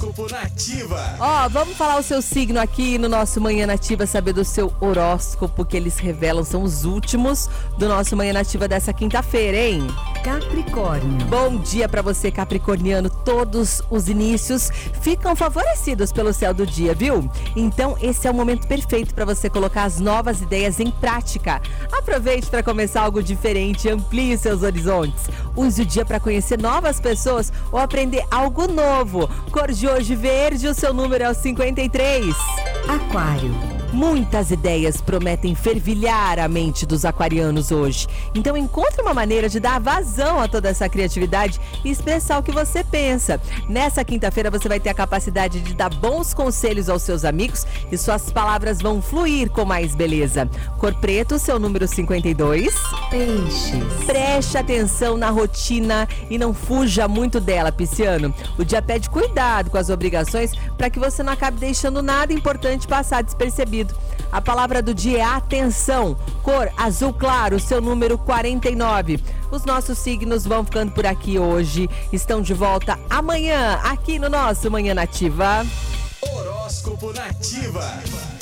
Horóscopo Nativa. Ó, vamos falar o seu signo aqui no nosso Manhã Nativa, saber do seu horóscopo que eles revelam, são os últimos do nosso Manhã Nativa dessa quinta-feira, hein? Capricórnio. Bom dia pra você, Capricorniano. Todos os inícios ficam favorecidos pelo céu do dia, viu? Então, esse é o momento perfeito para você colocar as novas ideias em prática. Aproveite para começar algo diferente, amplie seus horizontes. Use o dia para conhecer novas pessoas ou aprender algo novo. Cor de hoje verde, o seu número é o 53. Aquário. Muitas ideias prometem fervilhar a mente dos aquarianos hoje. Então encontre uma maneira de dar vazão a toda essa criatividade e expressar o que você pensa. Nessa quinta-feira você vai ter a capacidade de dar bons conselhos aos seus amigos e suas palavras vão fluir com mais beleza. Cor preto, seu número 52. Peixes. Preste atenção na rotina e não fuja muito dela, Pisciano. O dia pede cuidado com as obrigações para que você não acabe deixando nada importante passar despercebido. A palavra do dia é atenção. Cor azul claro, seu número 49. Os nossos signos vão ficando por aqui hoje. Estão de volta amanhã aqui no nosso Manhã Nativa. Horóscopo Nativa.